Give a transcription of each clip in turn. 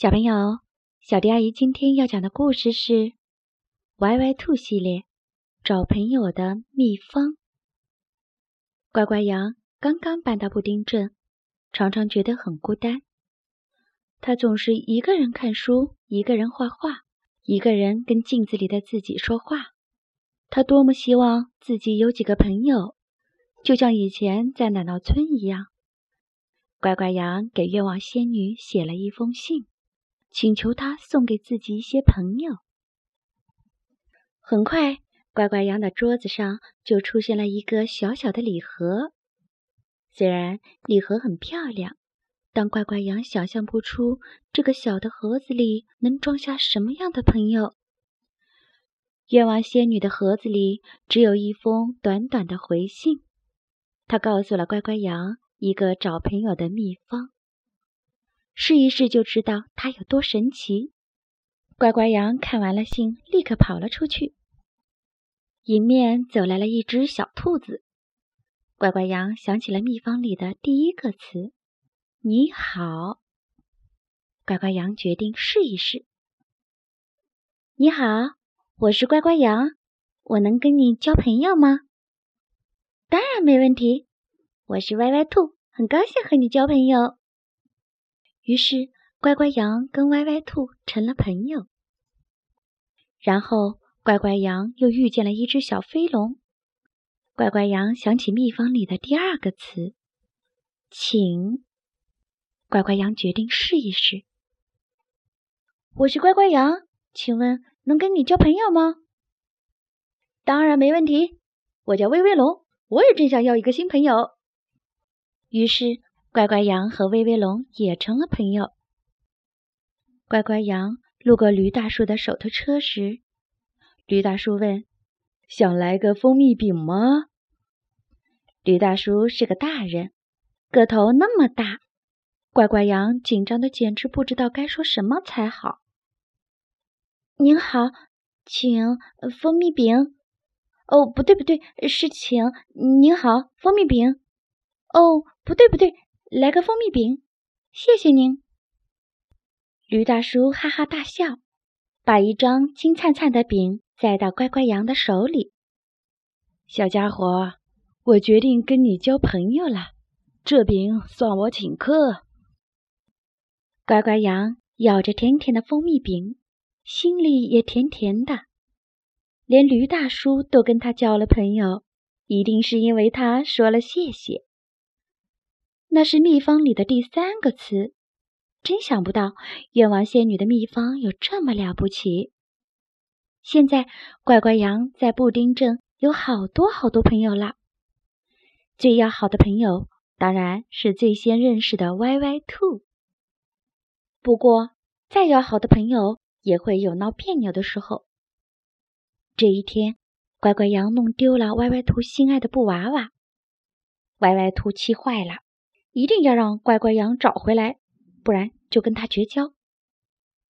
小朋友，小迪阿姨今天要讲的故事是《歪歪兔系列》找朋友的秘方。乖乖羊刚刚搬到布丁镇，常常觉得很孤单。他总是一个人看书，一个人画画，一个人跟镜子里的自己说话。他多么希望自己有几个朋友，就像以前在奶酪村一样。乖乖羊给愿望仙女写了一封信。请求他送给自己一些朋友。很快，乖乖羊的桌子上就出现了一个小小的礼盒。虽然礼盒很漂亮，但乖乖羊想象不出这个小的盒子里能装下什么样的朋友。愿望仙女的盒子里只有一封短短的回信，她告诉了乖乖羊一个找朋友的秘方。试一试就知道它有多神奇。乖乖羊看完了信，立刻跑了出去。迎面走来了一只小兔子。乖乖羊想起了秘方里的第一个词“你好”。乖乖羊决定试一试。你好，我是乖乖羊，我能跟你交朋友吗？当然没问题。我是歪歪兔，很高兴和你交朋友。于是，乖乖羊跟歪歪兔成了朋友。然后，乖乖羊又遇见了一只小飞龙。乖乖羊想起秘方里的第二个词“请”，乖乖羊决定试一试。我是乖乖羊，请问能跟你交朋友吗？当然没问题。我叫威威龙，我也正想要一个新朋友。于是。乖乖羊和威威龙也成了朋友。乖乖羊路过驴大叔的手推车时，驴大叔问：“想来个蜂蜜饼吗？”驴大叔是个大人，个头那么大，乖乖羊紧张的简直不知道该说什么才好。您好，请蜂蜜饼。哦，不对不对，是请您好蜂蜜饼。哦，不对不对。来个蜂蜜饼，谢谢您。驴大叔哈哈大笑，把一张金灿灿的饼塞到乖乖羊的手里。小家伙，我决定跟你交朋友了，这饼算我请客。乖乖羊咬着甜甜的蜂蜜饼，心里也甜甜的。连驴大叔都跟他交了朋友，一定是因为他说了谢谢。那是秘方里的第三个词，真想不到愿望仙女的秘方有这么了不起。现在乖乖羊在布丁镇有好多好多朋友啦。最要好的朋友当然是最先认识的歪歪兔。不过再要好的朋友也会有闹别扭的时候。这一天，乖乖羊弄丢了歪歪兔心爱的布娃娃，歪歪兔气坏了。一定要让乖乖羊找回来，不然就跟他绝交。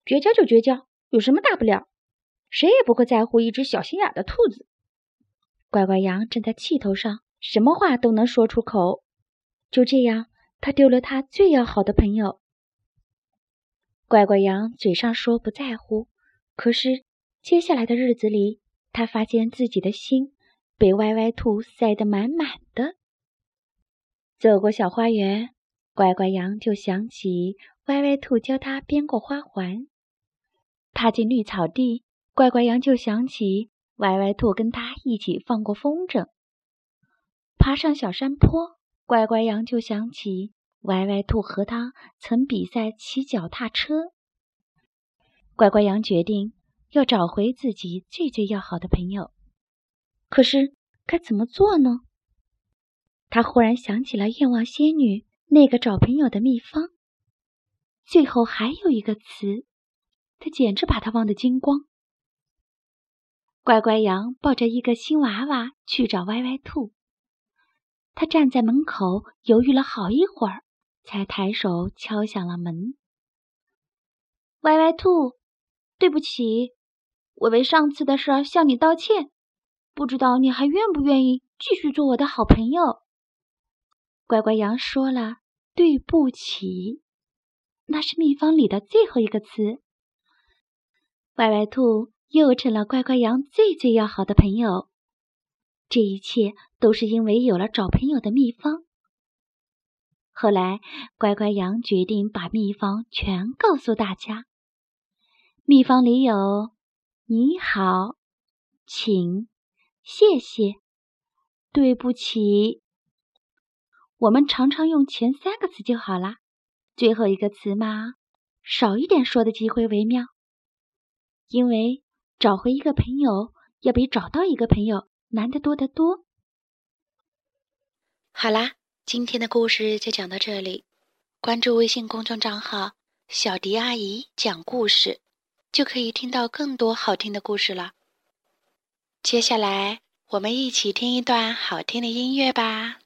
绝交就绝交，有什么大不了？谁也不会在乎一只小心眼的兔子。乖乖羊正在气头上，什么话都能说出口。就这样，他丢了他最要好的朋友。乖乖羊嘴上说不在乎，可是接下来的日子里，他发现自己的心被歪歪兔塞得满满的。走过小花园，乖乖羊就想起歪歪兔教他编过花环；踏进绿草地，乖乖羊就想起歪歪兔跟他一起放过风筝；爬上小山坡，乖乖羊就想起歪歪兔和他曾比赛骑脚踏车。乖乖羊决定要找回自己最最要好的朋友，可是该怎么做呢？他忽然想起了愿望仙女那个找朋友的秘方，最后还有一个词，他简直把他忘得精光。乖乖羊抱着一个新娃娃去找歪歪兔，他站在门口犹豫了好一会儿，才抬手敲响了门。歪歪兔，对不起，我为上次的事向你道歉，不知道你还愿不愿意继续做我的好朋友。乖乖羊说了：“对不起。”那是秘方里的最后一个词。歪歪兔又成了乖乖羊最最要好的朋友。这一切都是因为有了找朋友的秘方。后来，乖乖羊决定把秘方全告诉大家。秘方里有“你好”“请”“谢谢”“对不起”。我们常常用前三个词就好啦，最后一个词嘛，少一点说的机会为妙。因为找回一个朋友，要比找到一个朋友。难得多得多。好啦，今天的故事就讲到这里。关注微信公众账号“小迪阿姨讲故事”，就可以听到更多好听的故事了。接下来，我们一起听一段好听的音乐吧。